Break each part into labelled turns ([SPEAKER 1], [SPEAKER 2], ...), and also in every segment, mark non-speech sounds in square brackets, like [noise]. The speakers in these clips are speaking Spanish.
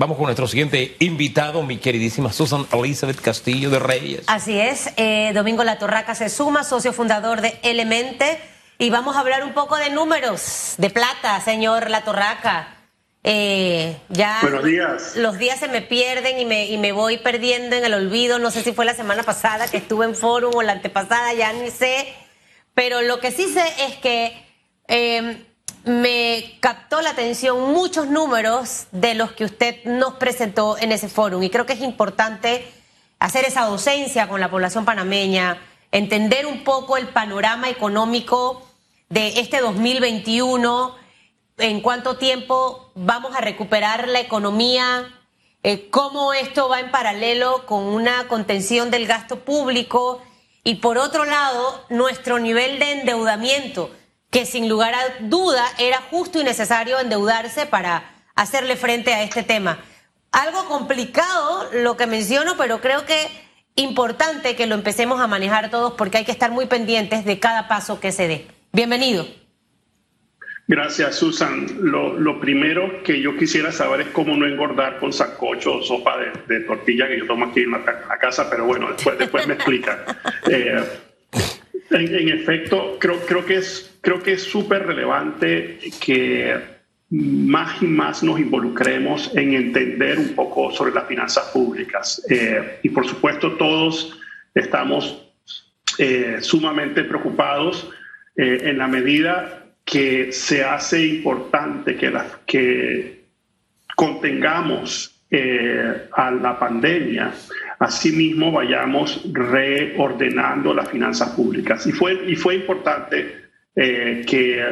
[SPEAKER 1] Vamos con nuestro siguiente invitado, mi queridísima Susan Elizabeth Castillo de Reyes.
[SPEAKER 2] Así es, eh, Domingo La Torraca se suma, socio fundador de Elemente, y vamos a hablar un poco de números, de plata, señor La Torraca. Eh, ya
[SPEAKER 3] Buenos días.
[SPEAKER 2] los días se me pierden y me, y me voy perdiendo en el olvido. No sé si fue la semana pasada que estuve en Fórum o la antepasada, ya ni sé. Pero lo que sí sé es que eh, me captó la atención muchos números de los que usted nos presentó en ese fórum. Y creo que es importante hacer esa docencia con la población panameña, entender un poco el panorama económico de este 2021 en cuánto tiempo vamos a recuperar la economía, eh, cómo esto va en paralelo con una contención del gasto público y por otro lado nuestro nivel de endeudamiento, que sin lugar a duda era justo y necesario endeudarse para hacerle frente a este tema. Algo complicado lo que menciono, pero creo que importante que lo empecemos a manejar todos porque hay que estar muy pendientes de cada paso que se dé. Bienvenido.
[SPEAKER 3] Gracias, Susan. Lo, lo, primero que yo quisiera saber es cómo no engordar con sacocho o sopa de, de tortilla que yo tomo aquí en la, la, casa, pero bueno, después, después me explica. [laughs] Eh, en, efecto, creo, creo que es creo que es súper relevante que más y más nos involucremos en entender un poco sobre las finanzas públicas. Eh, y por supuesto, todos estamos eh, sumamente preocupados eh, en la medida que se hace importante que, la, que contengamos a la pandemia, asimismo vayamos reordenando las finanzas públicas. Y fue, y fue importante eh, que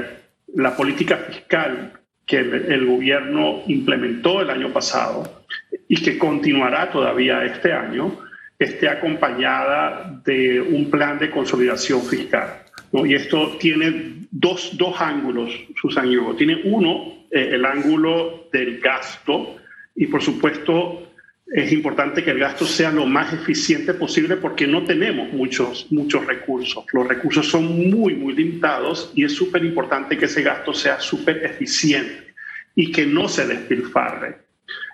[SPEAKER 3] la política fiscal que el, gobierno implementó el año pasado y que continuará todavía este año, esté acompañada de un plan de consolidación fiscal. Y esto tiene dos, dos ángulos, Susan Hugo. Tiene uno, eh, el ángulo del gasto, y por supuesto es importante que el gasto sea lo más eficiente posible porque no tenemos muchos, muchos recursos. Los recursos son muy, muy limitados y es súper importante que ese gasto sea súper eficiente y que no se despilfarre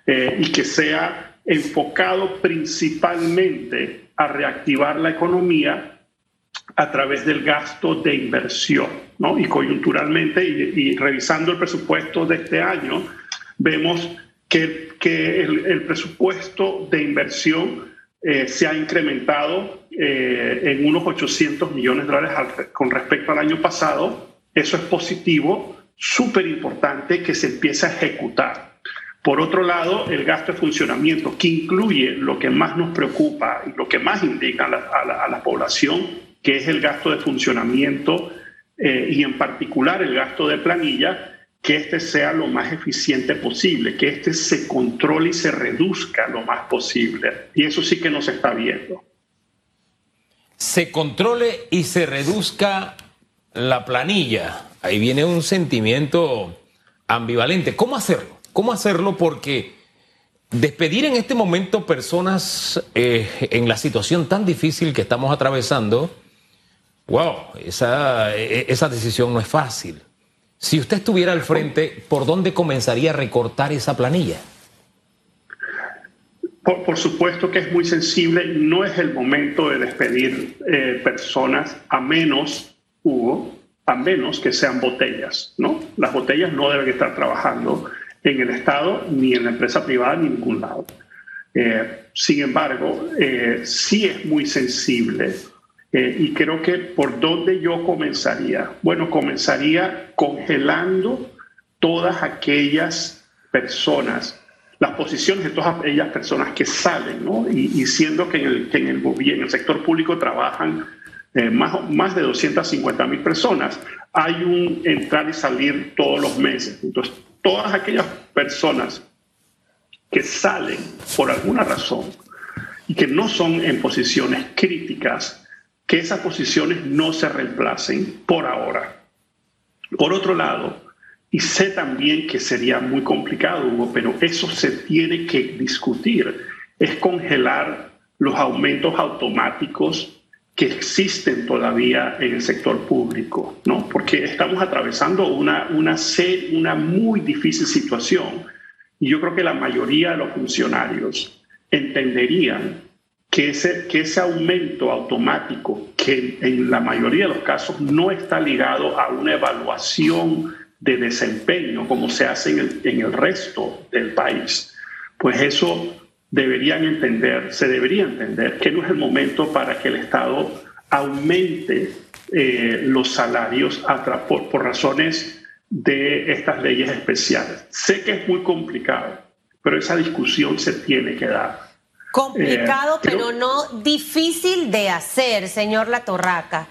[SPEAKER 3] eh, y que sea enfocado principalmente a reactivar la economía a través del gasto de inversión. ¿no? Y coyunturalmente, y, y, revisando el presupuesto de este año, vemos que, el, presupuesto de inversión eh, se ha incrementado eh, en unos 800 millones de dólares con respecto al año pasado. Eso es positivo, súper importante que se empiece a ejecutar. Por otro lado, el gasto de funcionamiento, que incluye lo que más nos preocupa y lo que más indica a la población, que es el gasto de funcionamiento eh, y en particular el gasto de planilla, que este sea lo más eficiente posible, que este se controle y se reduzca lo más posible. Y eso sí que no se está viendo.
[SPEAKER 1] Se controle y se reduzca la planilla. Ahí viene un sentimiento ambivalente. ¿Cómo hacerlo? ¿Cómo hacerlo? Porque despedir en este momento personas eh, en la situación tan difícil que estamos atravesando, wow, esa, esa decisión no es fácil. Si usted estuviera al frente, ¿por dónde comenzaría a recortar esa planilla?
[SPEAKER 3] Por, por supuesto que es muy sensible. No es el momento de despedir eh, personas a menos, Hugo, a menos que sean botellas, ¿no? Las botellas no deben estar trabajando en el Estado, ni en la empresa privada, ni en ningún lado. Eh, sin embargo, eh, sí es muy sensible eh, y creo que por dónde yo comenzaría. Bueno, comenzaría congelando todas aquellas personas, las posiciones de todas aquellas personas que salen, ¿no? Y, y siendo que en el, que en el gobierno, en el sector público trabajan eh, más, más de 250 mil personas, hay un entrar y salir todos los meses. Entonces, todas aquellas personas que salen por alguna razón y que no son en posiciones críticas, que esas posiciones no se reemplacen por ahora. Por otro lado, y sé también que sería muy complicado, Hugo, pero eso se tiene que discutir, es congelar los aumentos automáticos que existen todavía en el sector público, ¿no? Porque estamos atravesando una, una, una muy difícil situación Y yo creo que la mayoría de los funcionarios entenderían que ese, que ese aumento automático, que en la mayoría de los casos no está ligado a una evaluación de desempeño como se hace en el, en el resto del país, pues eso deberían entender, se debería entender que no es el momento para que el Estado aumente eh, los salarios a, por, por razones de estas leyes especiales. Sé que es muy complicado, pero esa discusión se tiene que dar.
[SPEAKER 2] Complicado, eh, pero no difícil de hacer, señor Latorraca.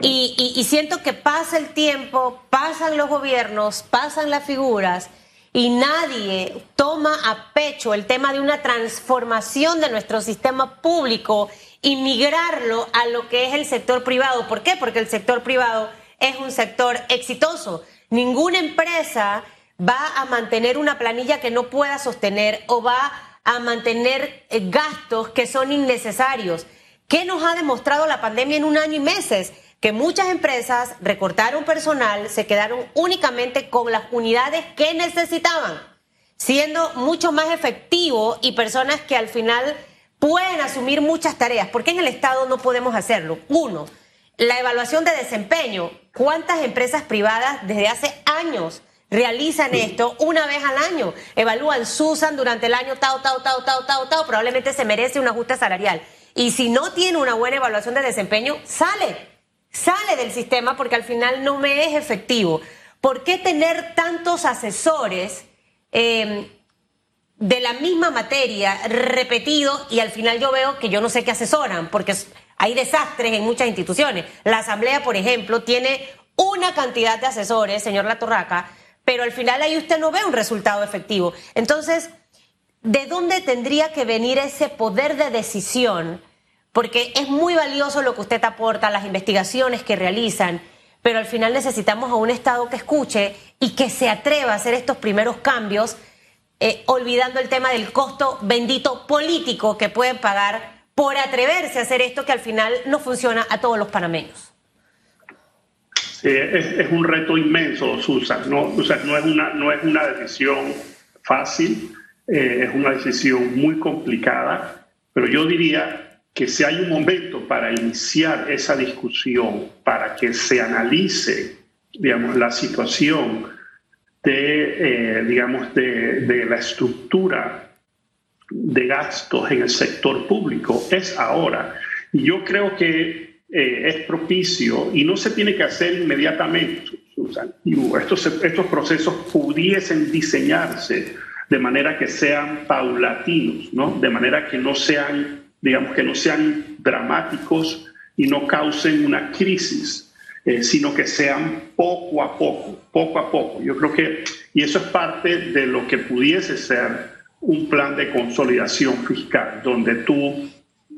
[SPEAKER 2] Y, y, siento que pasa el tiempo, pasan los gobiernos, pasan las figuras y nadie toma a pecho el tema de una transformación de nuestro sistema público y migrarlo a lo que es el sector privado. ¿Por qué? Porque el sector privado es un sector exitoso. Ninguna empresa va a mantener una planilla que no pueda sostener o va a mantener eh, gastos que son innecesarios. ¿Qué nos ha demostrado la pandemia en un año y meses? Que muchas empresas recortaron personal, se quedaron únicamente con las unidades que necesitaban, siendo mucho más efectivo y personas que al final pueden asumir muchas tareas. ¿Por qué en el Estado no podemos hacerlo? Uno, la evaluación de desempeño. ¿Cuántas empresas privadas desde hace años realizan esto una vez al año? Evalúan, Susan durante el año, tao, tao, tao, tao, tao, tao, probablemente se merece un ajuste salarial. Y si no tiene una buena evaluación de desempeño, sale, sale del sistema porque al final no me es efectivo. ¿Por qué tener tantos asesores? Eh, de la misma materia repetido y al final yo veo que yo no sé qué asesoran, porque hay desastres en muchas instituciones. La Asamblea, por ejemplo, tiene una cantidad de asesores, señor Latorraca, pero al final ahí usted no ve un resultado efectivo. Entonces, ¿de dónde tendría que venir ese poder de decisión? Porque es muy valioso lo que usted aporta, las investigaciones que realizan, pero al final necesitamos a un Estado que escuche y que se atreva a hacer estos primeros cambios eh, olvidando el tema del costo bendito político que pueden pagar por atreverse a hacer esto que al final no funciona a todos los panameños.
[SPEAKER 3] Es, un reto inmenso, Susan. No, o sea, no, es, una, no es una decisión fácil, eh, es una decisión muy complicada, pero yo diría que si hay un momento para iniciar esa discusión, para que se analice, digamos, la situación, de, eh, digamos, de, la estructura de gastos en el sector público es ahora. Y yo creo que eh, es propicio y no se tiene que hacer inmediatamente. Estos, estos procesos pudiesen diseñarse de manera que sean paulatinos, ¿no? de manera que no sean, digamos, que no sean dramáticos y no causen una crisis eh, sino que sean poco a poco, poco a poco. Yo creo que, y eso es parte de lo que pudiese ser un plan de consolidación fiscal, donde tú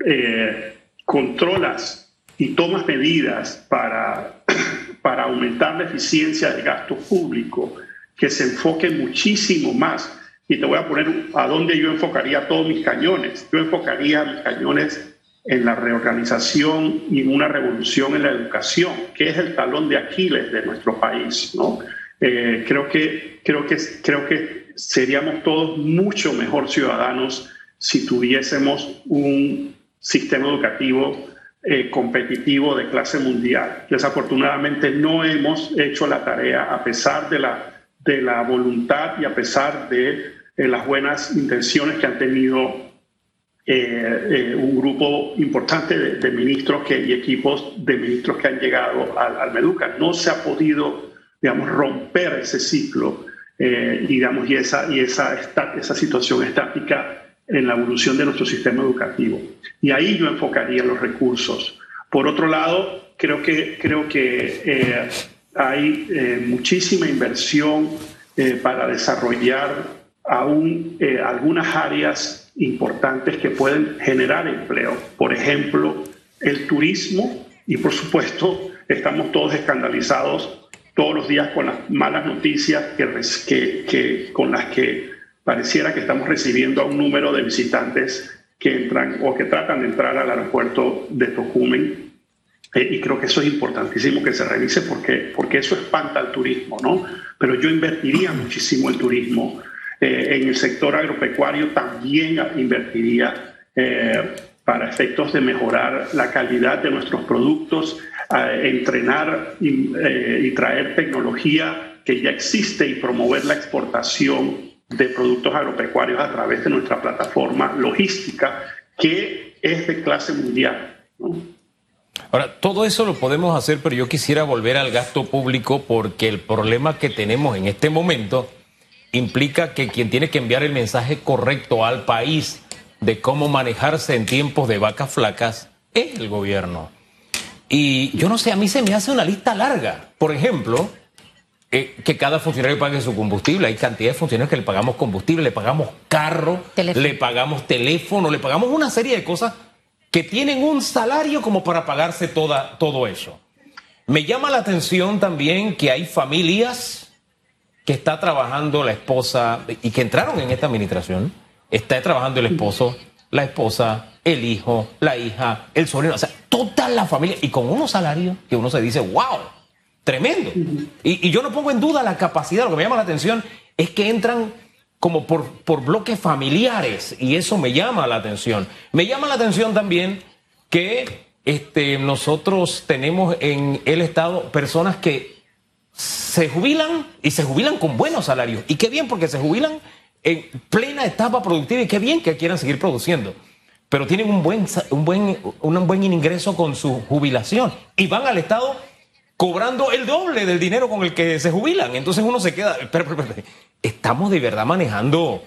[SPEAKER 3] eh, controlas y tomas medidas para, [clears throat] para aumentar la eficiencia del gasto público, que se enfoque muchísimo más. Y te voy a poner a dónde yo enfocaría todos mis cañones. Yo enfocaría mis cañones en la reorganización y en una revolución en la educación, que es el talón de Aquiles de nuestro país. ¿no? Eh, creo, que, creo, que, creo que seríamos todos mucho mejor ciudadanos si tuviésemos un sistema educativo eh, competitivo de clase mundial. Desafortunadamente no hemos hecho la tarea a pesar de la, de la voluntad y a pesar de eh, las buenas intenciones que han tenido eh, un grupo importante de, ministros y equipos de ministros que han llegado al, Meduca. No se ha podido, digamos, romper ese ciclo digamos, y, esa, y esa, esa situación estática en la evolución de nuestro sistema educativo. Y ahí yo enfocaría los recursos. Por otro lado, creo que, creo que hay muchísima inversión para desarrollar aún algunas áreas importantes que pueden generar empleo. Por ejemplo, el turismo y por supuesto estamos todos escandalizados todos los días con las malas noticias que, que, con las que pareciera que estamos recibiendo a un número de visitantes que entran o que tratan de entrar al aeropuerto de Tocumen. Eh, y creo que eso es importantísimo que se revise porque, porque eso espanta al turismo, ¿no? Pero yo invertiría [clears throat] muchísimo el turismo eh, en el sector agropecuario también invertiría eh, para efectos de mejorar la calidad de nuestros productos, entrenar y traer tecnología que ya existe y promover la exportación de productos agropecuarios a través de nuestra plataforma logística, que es de clase mundial.
[SPEAKER 1] Ahora, todo eso lo podemos hacer, pero yo quisiera volver al gasto público porque el problema que tenemos en este momento implica que quien tiene que enviar el mensaje correcto al país de cómo manejarse en tiempos de vacas flacas es el gobierno. Y yo no sé, a mí se me hace una lista larga. Por ejemplo, eh, que cada funcionario pague su combustible. Hay cantidad de funcionarios que le pagamos combustible, le pagamos carro, le pagamos teléfono, le pagamos una serie de cosas que tienen un salario como para pagarse toda, todo eso. Me llama la atención también que hay familias que está trabajando la esposa y que entraron en esta administración. Está trabajando el esposo, la esposa, el hijo, la hija, el sobrino, o sea, toda la familia y con unos salarios que uno se dice, wow Tremendo. Y, yo no pongo en duda la capacidad, lo que me llama la atención es que entran como por, por bloques familiares y eso me llama la atención. Me llama la atención también que este, nosotros tenemos en el Estado personas que se jubilan y se jubilan con buenos salarios. Y qué bien, porque se jubilan en plena etapa productiva y qué bien que quieran seguir produciendo. Pero tienen un buen, un buen, un buen ingreso con su jubilación y van al Estado cobrando el doble del dinero con el que se jubilan. Entonces uno se queda, estamos de verdad manejando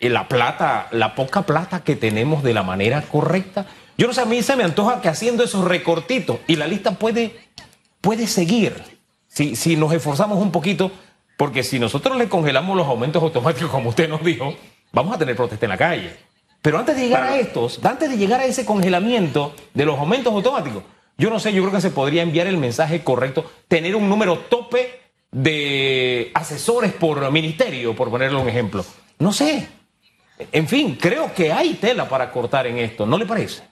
[SPEAKER 1] eh, la plata, la poca plata que tenemos de la manera correcta. Yo no sé, a mí se me antoja que haciendo esos recortitos y la lista puede, puede seguir si, si nos esforzamos un poquito, porque si nosotros le congelamos los aumentos automáticos, como usted nos dijo, vamos a tener protesta en la calle. Pero antes de llegar a estos, antes de llegar a ese congelamiento de los aumentos automáticos, yo no sé, yo creo que se podría enviar el mensaje correcto, tener un número tope de asesores por ministerio, por ponerle un ejemplo. No sé. En fin, creo que hay tela para cortar en esto, ¿no le parece?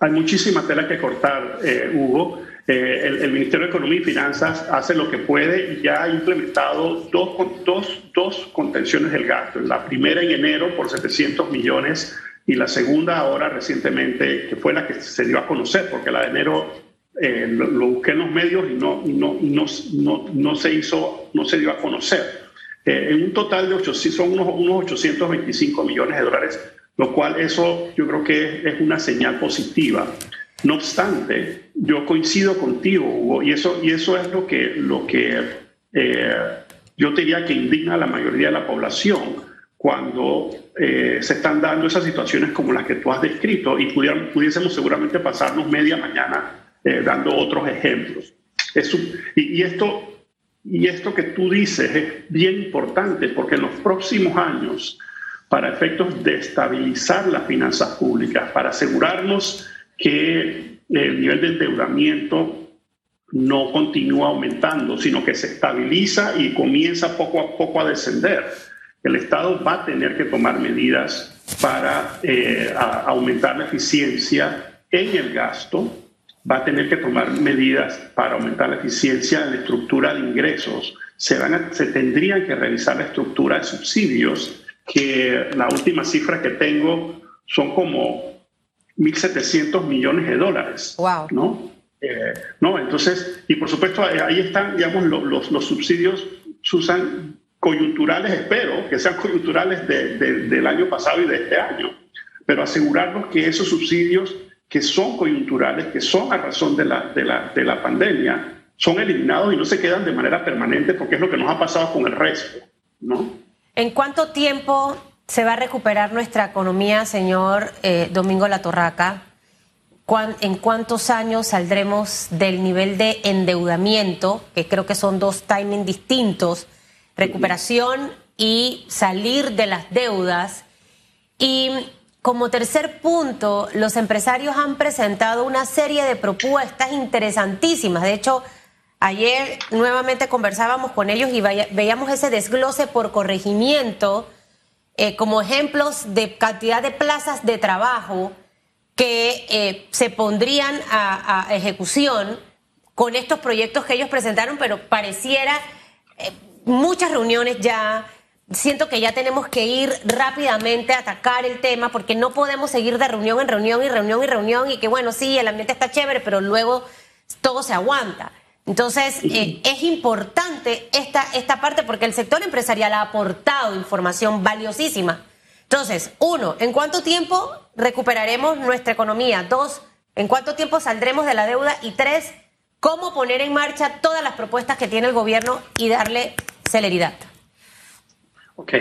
[SPEAKER 3] Hay muchísima tela que cortar, eh, Hugo. Eh, el, Ministerio de Economía y Finanzas hace lo que puede y ya ha implementado dos, dos, dos contenciones del gasto. La primera en enero por 700 millones y la segunda ahora recientemente, que fue la que se dio a conocer, porque la de enero eh, lo, busqué en los medios y no, no, no, no, se hizo, no se dio a conocer. Eh, en un total de 8, son unos, unos 825 millones de dólares, lo cual eso yo creo que es, una señal positiva. No obstante, yo coincido contigo, Hugo, y eso, y eso es lo que, lo que eh, yo diría que indigna a la mayoría de la población cuando eh, se están dando esas situaciones como las que tú has descrito y pudiésemos seguramente pasarnos media mañana eh, dando otros ejemplos. y, esto, y esto que tú dices es bien importante porque en los próximos años, para efectos de estabilizar las finanzas públicas, para asegurarnos que el nivel de endeudamiento no continúa aumentando, sino que se estabiliza y comienza poco a poco a descender el Estado va a tener que tomar medidas para eh, aumentar la eficiencia en el gasto, va a tener que tomar medidas para aumentar la eficiencia en la estructura de ingresos. Se, van se tendrían que revisar la estructura de subsidios, que la última cifra que tengo son como 1.700 millones de dólares.
[SPEAKER 2] Wow.
[SPEAKER 3] ¿no? Eh, no, entonces, y por supuesto ahí están, digamos, los, los, los subsidios, Susan, coyunturales, espero que sean coyunturales del año pasado y de este año, pero asegurarnos que esos subsidios que son coyunturales, que son a razón de la, de la, de la pandemia, son eliminados y no se quedan de manera permanente, porque es lo que nos ha pasado con el resto, ¿no?
[SPEAKER 2] ¿En cuánto tiempo se va a recuperar nuestra economía, señor eh, Domingo Latorraca? ¿En cuántos años saldremos del nivel de endeudamiento, que creo que son dos timings distintos, recuperación y salir de las deudas. Y como tercer punto, los empresarios han presentado una serie de propuestas interesantísimas. De hecho, ayer nuevamente conversábamos con ellos y veíamos ese desglose por corregimiento eh, como ejemplos de cantidad de plazas de trabajo que eh, se pondrían a, ejecución con estos proyectos que ellos presentaron, pero pareciera eh, muchas reuniones ya, siento que ya tenemos que ir rápidamente a atacar el tema porque no podemos seguir de reunión en reunión y reunión y reunión y que bueno, sí, el ambiente está chévere, pero luego todo se aguanta. Entonces, eh, es importante esta, esta parte porque el sector empresarial ha aportado información valiosísima. Entonces, uno, ¿en cuánto tiempo recuperaremos nuestra economía? Dos, ¿en cuánto tiempo saldremos de la deuda? Y tres, ¿cómo poner en marcha todas las propuestas que tiene el gobierno y darle celeridad?
[SPEAKER 3] Ok.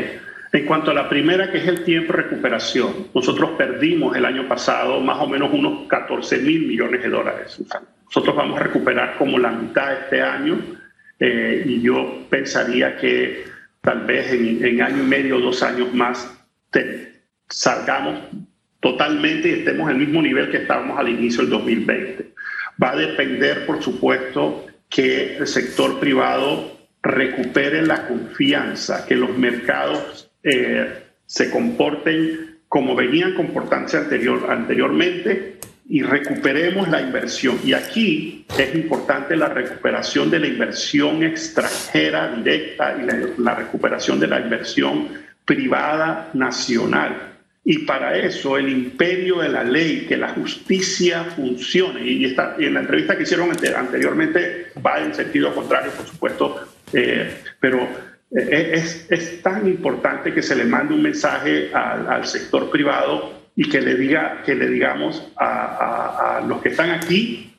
[SPEAKER 3] En cuanto a la primera, que es el tiempo de recuperación, nosotros perdimos el año pasado más o menos unos 14 mil millones de dólares. Nosotros vamos a recuperar como la mitad este año eh, y yo pensaría que tal vez en, año y medio o dos años más salgamos totalmente y estemos en el mismo nivel que estábamos al inicio del 2020. Va a depender, por supuesto, que el sector privado recupere la confianza, que los mercados eh, se comporten como venían comportándose anterior, anteriormente y recuperemos la inversión. Y aquí es importante la recuperación de la inversión extranjera directa y la, recuperación de la inversión privada nacional. Y para eso el imperio de la ley, que la justicia funcione, y, está, y en la entrevista que hicieron anteriormente va en sentido contrario, por supuesto, eh, pero eh, es, es, tan importante que se le mande un mensaje al, sector privado y que le, diga, que le digamos a, a, los que están aquí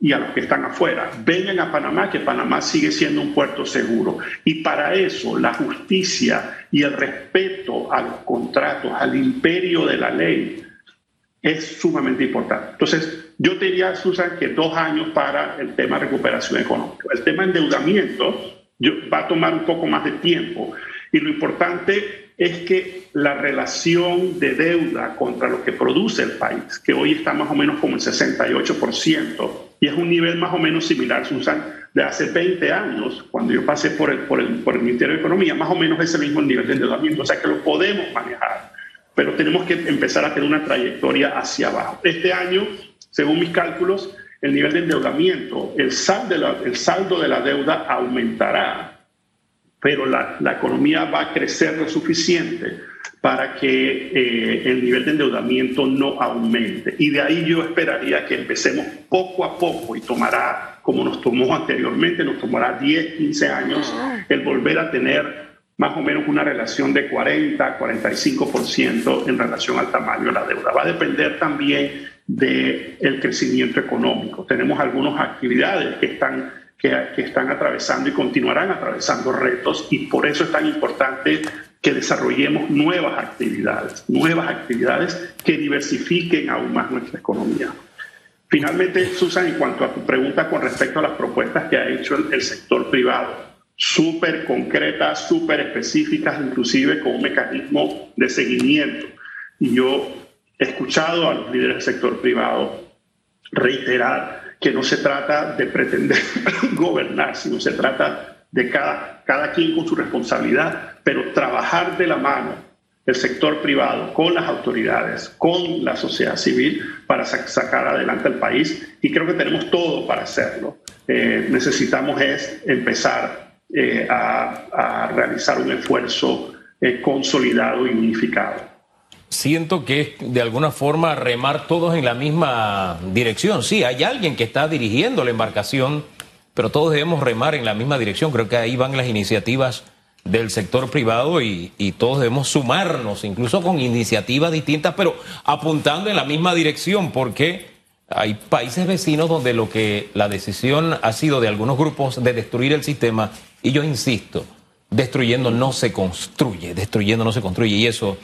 [SPEAKER 3] y a los que están afuera, vengan a Panamá, que Panamá sigue siendo un puerto seguro. Y para eso la justicia y el respeto a los contratos, al imperio de la ley, es sumamente importante. Entonces, yo te diría, Susan, que dos años para el tema recuperación económica. El tema de endeudamiento, va a tomar un poco más de tiempo. Y lo importante es que la relación de deuda contra lo que produce el país, que hoy está más o menos como el 68%, y es un nivel más o menos similar, Susan, de hace 20 años, cuando yo pasé por el, por el, por el Ministerio de Economía, más o menos ese mismo nivel de endeudamiento, o sea que lo podemos manejar, pero tenemos que empezar a tener una trayectoria hacia abajo. Este año, según mis cálculos, el nivel de endeudamiento, el saldo de la, el saldo de la deuda aumentará, pero la, la, economía va a crecer lo suficiente para que eh, el nivel de endeudamiento no aumente. Y de ahí yo esperaría que empecemos poco a poco y tomará, como nos tomó anteriormente, nos tomará 10, 15 años el volver a tener más o menos una relación de 40, 45% en relación al tamaño de la deuda. Va a depender también del crecimiento económico. Tenemos algunas actividades que están, que, están atravesando y continuarán atravesando retos y por eso es tan importante que desarrollemos nuevas actividades, nuevas actividades que diversifiquen aún más nuestra economía. Finalmente, Susan, en cuanto a tu pregunta con respecto a las propuestas que ha hecho el, el sector privado, súper concretas, súper específicas, inclusive con un mecanismo de seguimiento. Y yo escuchado a los líderes del sector privado reiterar que no se trata de pretender [laughs] gobernar, sino se trata de cada, cada quien con su responsabilidad, pero trabajar de la mano el sector privado con las autoridades, con la sociedad civil para sacar adelante al país y creo que tenemos todo para hacerlo. Eh, necesitamos es empezar eh, a, realizar un esfuerzo eh, consolidado y unificado
[SPEAKER 1] siento que es de alguna forma remar todos en la misma dirección. Sí, hay alguien que está dirigiendo la embarcación, pero todos debemos remar en la misma dirección. Creo que ahí van las iniciativas del sector privado y, todos debemos sumarnos, incluso con iniciativas distintas, pero apuntando en la misma dirección, porque hay países vecinos donde lo que la decisión ha sido de algunos grupos de destruir el sistema, y yo insisto, destruyendo no se construye, destruyendo no se construye, y eso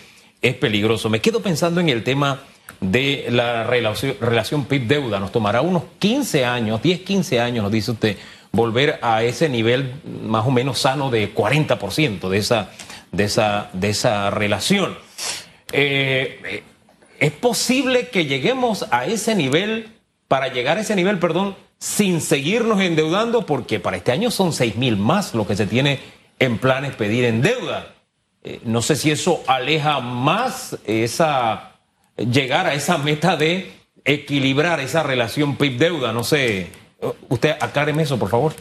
[SPEAKER 1] es peligroso. Me quedo pensando en el tema de la relación, relación PIB-deuda. Nos tomará unos 15 años, 10, 15 años, nos dice usted, volver a ese nivel más o menos sano de 40% de esa, de esa, de esa relación. Eh, eh, ¿Es posible que lleguemos a ese nivel, para llegar a ese nivel, perdón, sin seguirnos endeudando? Porque para este año son 6 mil más lo que se tiene en planes pedir en deuda. Eh, no sé si eso aleja más esa llegar a esa meta de equilibrar esa relación PIB-deuda. No sé, usted acláreme eso, por favor.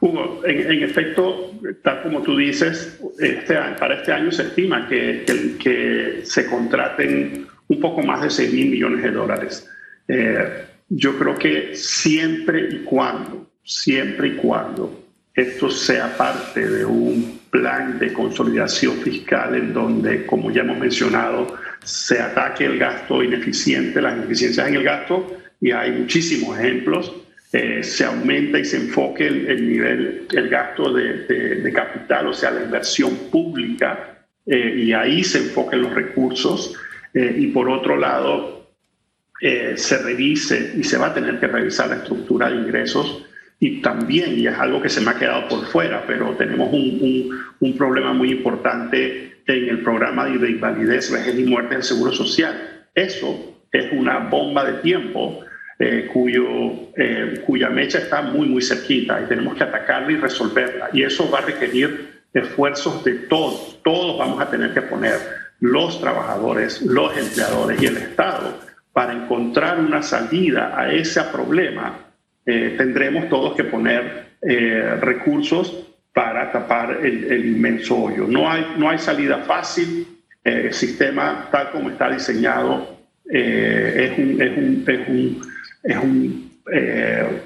[SPEAKER 3] Hugo, en, efecto, tal como tú dices, este, para este año se estima que, que, se contraten un poco más de 6 mil millones de dólares. Eh, yo creo que siempre y cuando, siempre y cuando esto sea parte de un plan de consolidación fiscal en donde, como ya hemos mencionado, se ataque el gasto ineficiente, las ineficiencias en el gasto, y hay muchísimos ejemplos, eh, se aumenta y se enfoque el, nivel, el gasto de, capital, o sea, la inversión pública, eh, y ahí se enfoquen los recursos, eh, y por otro lado, se revise y se va a tener que revisar la estructura de ingresos y también, y es algo que se me ha quedado por fuera, pero tenemos un, un, problema muy importante en el programa de invalidez, vejez y muerte del Seguro Social. Eso es una bomba de tiempo eh, cuyo, eh, cuya mecha está muy, muy cerquita y tenemos que atacarla y resolverla. Y eso va a requerir esfuerzos de todos. Todos vamos a tener que poner los trabajadores, los empleadores y el Estado para encontrar una salida a ese problema eh, tendremos todos que poner eh, recursos para tapar el, inmenso hoyo. No hay, no hay salida fácil. Eh, el sistema, tal como está diseñado, es un, es un, es un, es un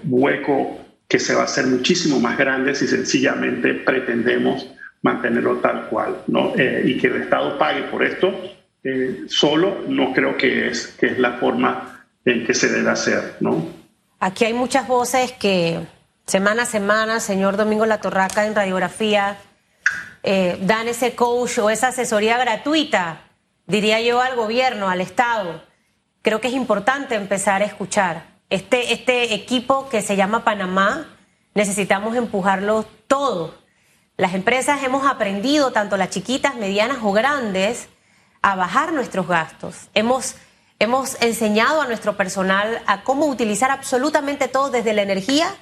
[SPEAKER 3] hueco que se va a hacer muchísimo más grande si sencillamente pretendemos mantenerlo tal cual. ¿no? y que el Estado pague por esto solo no creo que es, que es la forma en que se debe hacer. ¿no?
[SPEAKER 2] Aquí hay muchas voces que semana a semana, señor Domingo La Torraca en radiografía, eh, dan ese coach o esa asesoría gratuita, diría yo, al gobierno, al Estado. Creo que es importante empezar a escuchar. Este, este equipo que se llama Panamá, necesitamos empujarlo todo. Las empresas hemos aprendido, tanto las chiquitas, medianas o grandes, a bajar nuestros gastos. Hemos Hemos enseñado a nuestro personal a cómo utilizar absolutamente todo, desde la energía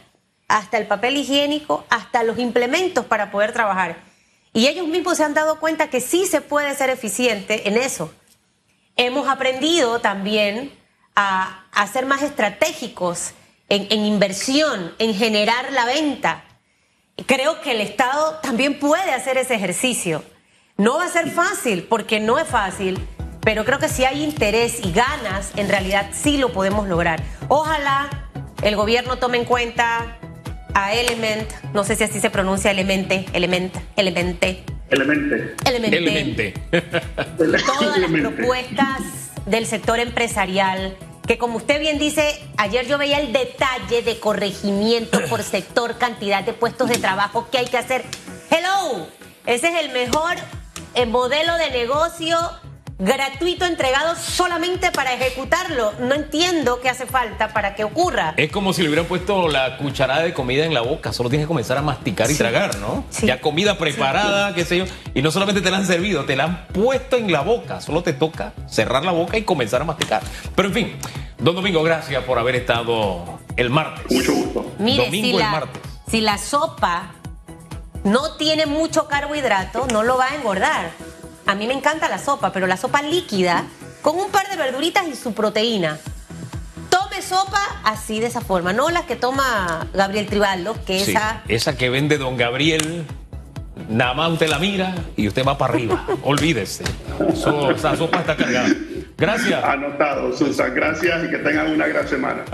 [SPEAKER 2] hasta el papel higiénico, hasta los implementos para poder trabajar. Y ellos mismos se han dado cuenta que sí se puede ser eficiente en eso. Hemos aprendido también a, ser más estratégicos en, en inversión, en generar la venta. Creo que el Estado también puede hacer ese ejercicio. No va a ser fácil, porque no es fácil pero creo que si hay interés y ganas, en realidad sí lo podemos lograr. Ojalá el gobierno tome en cuenta a Element, no sé si así se pronuncia Elemente, Element, Elemente.
[SPEAKER 3] Elemente.
[SPEAKER 2] Elemente. [laughs] Todas las propuestas del sector empresarial, que como usted bien dice, ayer yo veía el detalle de corregimiento por sector, cantidad de puestos de trabajo que hay que hacer. Hello, ese es el mejor modelo de negocio gratuito entregado solamente para ejecutarlo. No entiendo qué hace falta para que ocurra.
[SPEAKER 1] Es como si le hubieran puesto la cucharada de comida en la boca, solo tienes que comenzar a masticar y tragar, ¿no? Ya comida preparada, qué sé yo, y no solamente te la han servido, te la han puesto en la boca, solo te toca cerrar la boca y comenzar a masticar. Pero en fin, don Domingo, gracias por haber estado el martes.
[SPEAKER 3] Mucho gusto.
[SPEAKER 2] Mire, Domingo el martes. Si la sopa no tiene mucho carbohidrato, no lo va a engordar. A mí me encanta la sopa, pero la sopa líquida con un par de verduritas y su proteína. Tome sopa así de esa forma, no la que toma Gabriel Tribaldo, que esa...
[SPEAKER 1] Esa que vende don Gabriel, nada más usted la mira y usted va para arriba. [laughs] Olvídese. esa sopa está cargada. Gracias.
[SPEAKER 3] Anotado, Susan. Gracias y que tengan una gran semana.